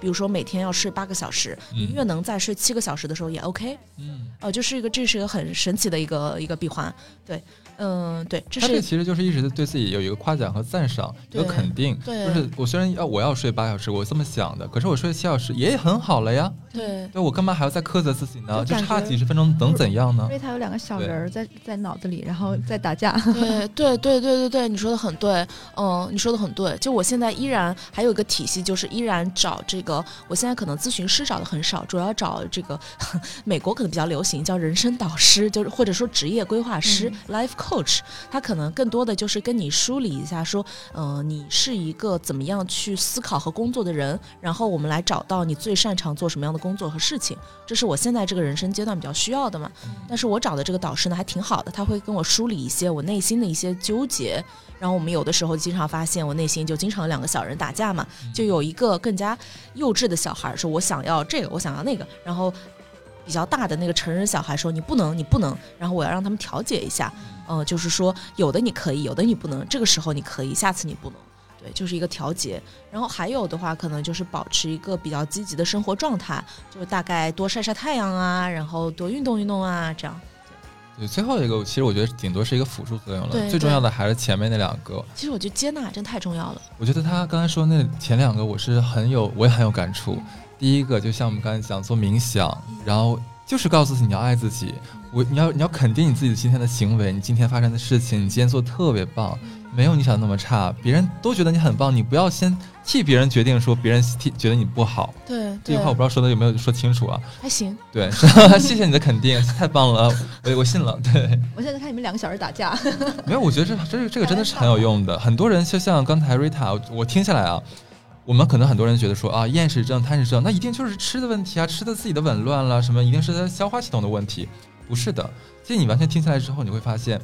比如说每天要睡八个小时，你越能在睡七个小时的时候也 OK。嗯，呃，就是一个，这是一个很神奇的一个一个闭环，对。嗯，对，这是其实就是一直对自己有一个夸奖和赞赏，一个肯定。对，就是我虽然要我要睡八小时，我这么想的，可是我睡七小时也很好了呀。对，对我干嘛还要再苛责自己呢？就差几十分钟能怎样呢？因为他有两个小人儿在在脑子里，然后在打架。对对对对对对，你说的很对，嗯，你说的很对。就我现在依然还有一个体系，就是依然找这个，我现在可能咨询师找的很少，主要找这个 [laughs] 美国可能比较流行叫人生导师，就是或者说职业规划师 （life coach），他。可能更多的就是跟你梳理一下，说，嗯，你是一个怎么样去思考和工作的人，然后我们来找到你最擅长做什么样的工作和事情，这是我现在这个人生阶段比较需要的嘛。但是我找的这个导师呢，还挺好的，他会跟我梳理一些我内心的一些纠结，然后我们有的时候经常发现，我内心就经常两个小人打架嘛，就有一个更加幼稚的小孩说，我想要这个，我想要那个，然后。比较大的那个成人小孩说：“你不能，你不能。”然后我要让他们调解一下，呃，就是说有的你可以，有的你不能。这个时候你可以，下次你不能。对，就是一个调节。然后还有的话，可能就是保持一个比较积极的生活状态，就是大概多晒晒太阳啊，然后多运动运动啊，这样。对，最后一个其实我觉得顶多是一个辅助作用了，最重要的还是前面那两个。其实我觉得接纳真太重要了。我觉得他刚才说那前两个，我是很有，我也很有感触。第一个就像我们刚才讲做冥想，然后就是告诉自己你要爱自己，我你要你要肯定你自己的今天的行为，你今天发生的事情，你今天做的特别棒，没有你想的那么差，别人都觉得你很棒，你不要先替别人决定说别人替觉得你不好。对，这句话我不知道说的有没有说清楚啊？还行。对，[laughs] 谢谢你的肯定，太棒了，我我信了。对，我现在看你们两个小时打架。[laughs] 没有，我觉得这这这个真的是很有用的，很多人就像刚才瑞塔，我听下来啊。我们可能很多人觉得说啊，厌食症、贪食症，那一定就是吃的问题啊，吃的自己的紊乱了，什么一定是他消化系统的问题，不是的。其实你完全听下来之后，你会发现，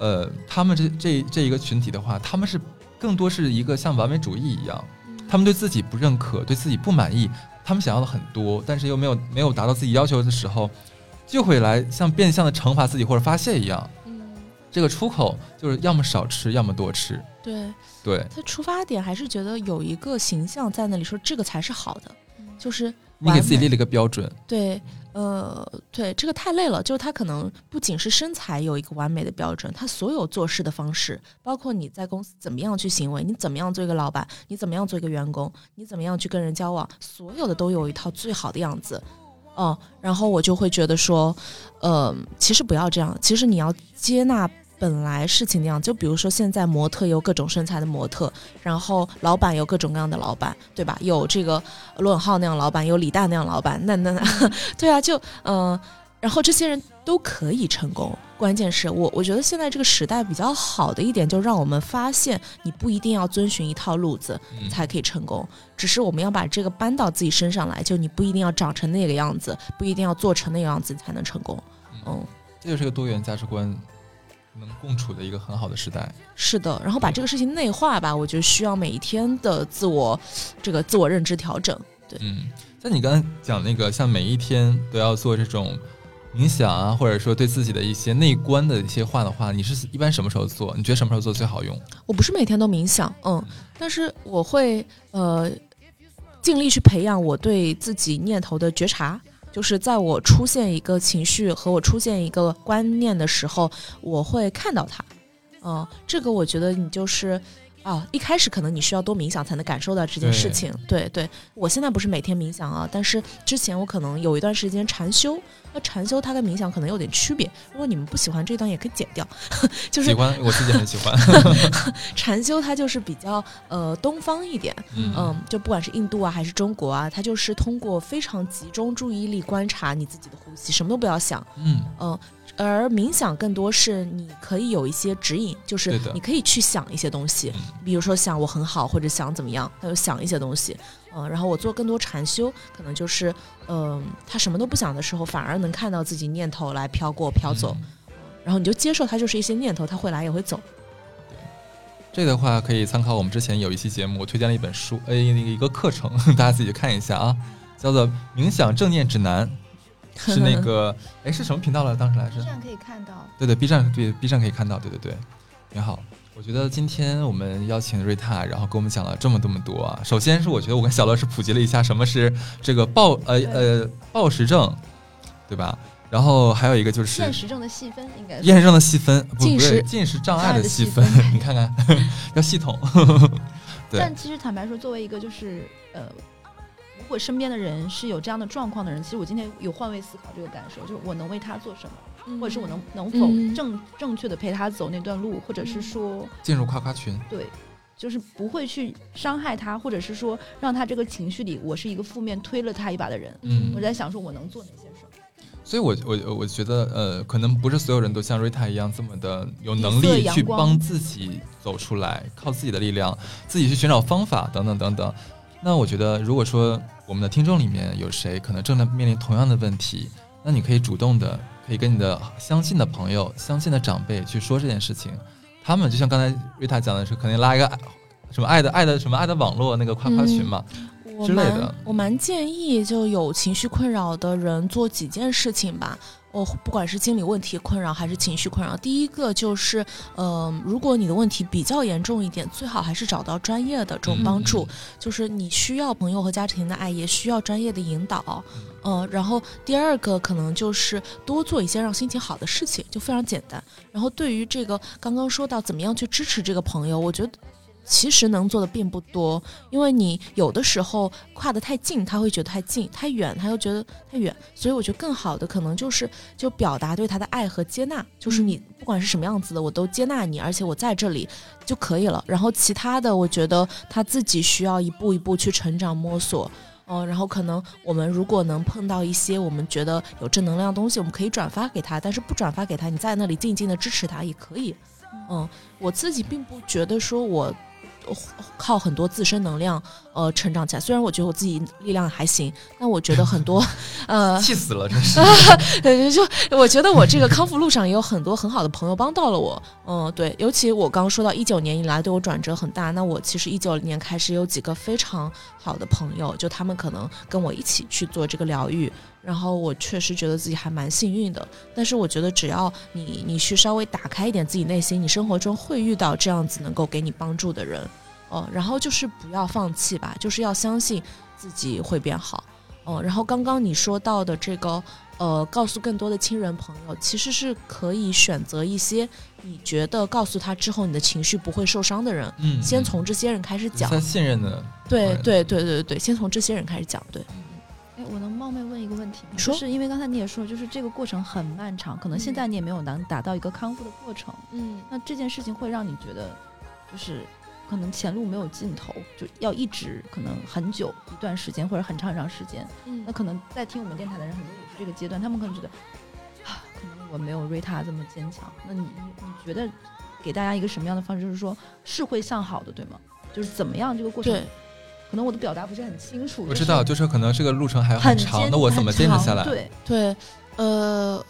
呃，他们这这这一个群体的话，他们是更多是一个像完美主义一样，他们对自己不认可，对自己不满意，他们想要的很多，但是又没有没有达到自己要求的时候，就会来像变相的惩罚自己或者发泄一样。这个出口就是要么少吃，要么多吃。对对，他出发点还是觉得有一个形象在那里，说这个才是好的，就是你给自己立了一个标准。对，呃，对，这个太累了。就是他可能不仅是身材有一个完美的标准，他所有做事的方式，包括你在公司怎么样去行为，你怎么样做一个老板，你怎么样做一个员工，你怎么样去跟人交往，所有的都有一套最好的样子。哦，然后我就会觉得说，呃，其实不要这样，其实你要接纳。本来事情那样，就比如说现在模特有各种身材的模特，然后老板有各种各样的老板，对吧？有这个罗永浩那样老板，有李诞那样老板，那那那，[laughs] 对啊，就嗯，然后这些人都可以成功。关键是我我觉得现在这个时代比较好的一点，就让我们发现你不一定要遵循一套路子才可以成功，只是我们要把这个搬到自己身上来，就你不一定要长成那个样子，不一定要做成那个样子才能成功。嗯，这就是个多元价值观。能共处的一个很好的时代，是的。然后把这个事情内化吧，我觉得需要每一天的自我这个自我认知调整。对，嗯，像你刚才讲那个，像每一天都要做这种冥想啊，或者说对自己的一些内观的一些话的话，你是一般什么时候做？你觉得什么时候做最好用？我不是每天都冥想，嗯，但是我会呃尽力去培养我对自己念头的觉察。就是在我出现一个情绪和我出现一个观念的时候，我会看到它。嗯，这个我觉得你就是啊，一开始可能你需要多冥想才能感受到这件事情。对对，我现在不是每天冥想啊，但是之前我可能有一段时间禅修。那禅修它跟冥想可能有点区别，如果你们不喜欢这段也可以剪掉。[laughs] 就是喜欢，我自己很喜欢。[laughs] [laughs] 禅修它就是比较呃东方一点，嗯，就不管是印度啊还是中国啊，它就是通过非常集中注意力观察你自己的呼吸，什么都不要想，嗯嗯。而冥想更多是你可以有一些指引，就是你可以去想一些东西，比如说想我很好，或者想怎么样，他就想一些东西。嗯，然后我做更多禅修，可能就是，嗯，他什么都不想的时候，反而能看到自己念头来飘过、飘走，然后你就接受它就是一些念头，它会来也会走。对，这的话可以参考我们之前有一期节目，我推荐了一本书，呃，那个一个课程，[laughs] 大家自己看一下啊，叫做《冥想正念指南》，是那个，[laughs] 哎，是什么频道了？当时来着？B 站可以看到。对对，B 站对 B 站可以看到，对对对，挺好。我觉得今天我们邀请瑞塔，然后给我们讲了这么这么多啊。首先是我觉得我跟小乐是普及了一下什么是这个暴呃呃暴食症，对吧？然后还有一个就是厌食症的细分，应该厌食症的细分，进食进食障碍的细分，你看看 [laughs] 要系统。[laughs] 但其实坦白说，作为一个就是呃，如果身边的人是有这样的状况的人，其实我今天有换位思考这个感受，就是我能为他做什么。或者是我能能否正正确的陪他走那段路，或者是说进入夸夸群，对，就是不会去伤害他，或者是说让他这个情绪里我是一个负面推了他一把的人。嗯，我在想说我能做哪些事儿。所以，我我我觉得呃，可能不是所有人都像瑞塔一样这么的有能力去帮自己走出来，靠自己的力量，自己去寻找方法等等等等。那我觉得，如果说我们的听众里面有谁可能正在面临同样的问题，那你可以主动的。可以跟你的相信的朋友、相信的长辈去说这件事情，他们就像刚才瑞塔讲的是，可能拉一个什么爱的爱的什么爱的网络那个夸夸群嘛之类的。我蛮建议就有情绪困扰的人做几件事情吧。哦，不管是心理问题困扰还是情绪困扰，第一个就是，嗯，如果你的问题比较严重一点，最好还是找到专业的这种帮助。就是你需要朋友和家庭的爱，也需要专业的引导。嗯，然后第二个可能就是多做一些让心情好的事情，就非常简单。然后对于这个刚刚说到怎么样去支持这个朋友，我觉得。其实能做的并不多，因为你有的时候跨得太近，他会觉得太近；太远，他又觉得太远。所以我觉得更好的可能就是就表达对他的爱和接纳，就是你不管是什么样子的，我都接纳你，而且我在这里就可以了。然后其他的，我觉得他自己需要一步一步去成长摸索。嗯，然后可能我们如果能碰到一些我们觉得有正能量的东西，我们可以转发给他；但是不转发给他，你在那里静静的支持他也可以。嗯，我自己并不觉得说我。靠很多自身能量，呃，成长起来。虽然我觉得我自己力量还行，但我觉得很多，[laughs] 呃，气死了，真是。[laughs] 就我觉得我这个康复路上也有很多很好的朋友帮到了我。嗯，对，尤其我刚刚说到一九年以来对我转折很大。那我其实一九年开始有几个非常好的朋友，就他们可能跟我一起去做这个疗愈。然后我确实觉得自己还蛮幸运的，但是我觉得只要你你去稍微打开一点自己内心，你生活中会遇到这样子能够给你帮助的人，哦，然后就是不要放弃吧，就是要相信自己会变好，哦，然后刚刚你说到的这个，呃，告诉更多的亲人朋友，其实是可以选择一些你觉得告诉他之后你的情绪不会受伤的人，嗯，先从这些人开始讲，他信任的，对对对对对对，先从这些人开始讲，对。我能冒昧问一个问题吗？就是因为刚才你也说，就是这个过程很漫长，可能现在你也没有能达到一个康复的过程。嗯，那这件事情会让你觉得，就是可能前路没有尽头，就要一直可能很久一段时间或者很长很长时间。嗯，那可能在听我们电台的人很多也是这个阶段，他们可能觉得啊，可能我没有瑞塔这么坚强。那你你你觉得给大家一个什么样的方式？就是说是会向好的，对吗？就是怎么样这个过程？可能我的表达不是很清楚。我知道，就是可能这个路程还很长，那我怎么坚持下来？对对，呃，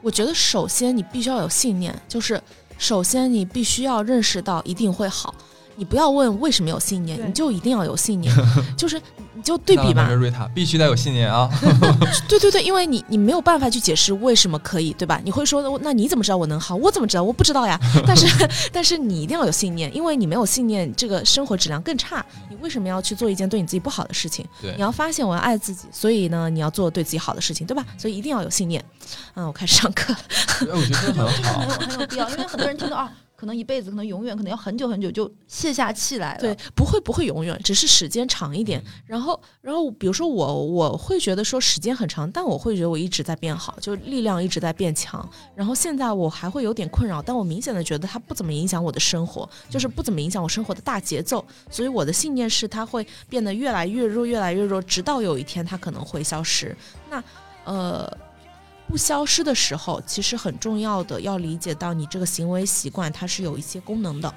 我觉得首先你必须要有信念，就是首先你必须要认识到一定会好，你不要问为什么有信念，你就一定要有信念，[laughs] 就是你就对比嘛。瑞塔必须得有信念啊！[laughs] 对对对，因为你你没有办法去解释为什么可以，对吧？你会说那你怎么知道我能好？我怎么知道？我不知道呀。[laughs] 但是但是你一定要有信念，因为你没有信念，这个生活质量更差。你为什么要去做一件对你自己不好的事情？对，你要发现我要爱自己，所以呢，你要做对自己好的事情，对吧？所以一定要有信念。嗯，我开始上课。我觉得很好，很有必要，因为很多人听到啊。可能一辈子，可能永远，可能要很久很久就卸下气来了。对，不会不会永远，只是时间长一点。然后，然后比如说我，我会觉得说时间很长，但我会觉得我一直在变好，就力量一直在变强。然后现在我还会有点困扰，但我明显的觉得它不怎么影响我的生活，就是不怎么影响我生活的大节奏。所以我的信念是它会变得越来越弱，越来越弱，直到有一天它可能会消失。那，呃。不消失的时候，其实很重要的要理解到你这个行为习惯它是有一些功能的，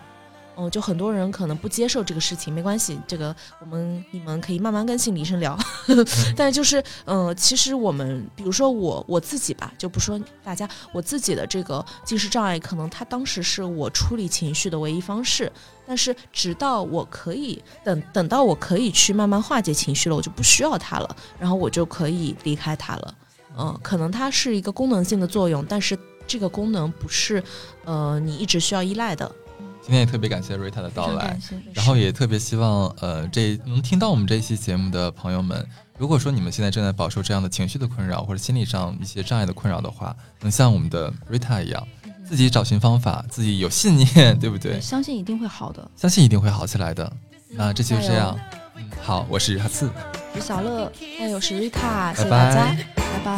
嗯，就很多人可能不接受这个事情，没关系，这个我们你们可以慢慢跟心理医生聊。[laughs] 但就是，嗯，其实我们比如说我我自己吧，就不说大家，我自己的这个进食障碍，可能它当时是我处理情绪的唯一方式，但是直到我可以等等到我可以去慢慢化解情绪了，我就不需要它了，然后我就可以离开它了。嗯，可能它是一个功能性的作用，但是这个功能不是，呃，你一直需要依赖的。今天也特别感谢瑞塔的到来，然后也特别希望，呃，这能听到我们这一期节目的朋友们，如果说你们现在正在饱受这样的情绪的困扰或者心理上一些障碍的困扰的话，能像我们的瑞塔一样，自己找寻方法，自己有信念，[laughs] 对不对？相信一定会好的，相信一定会好起来的。那这期就这样，好，我是哈刺。我是小乐，还有，我是瑞卡，谢谢大家，拜拜。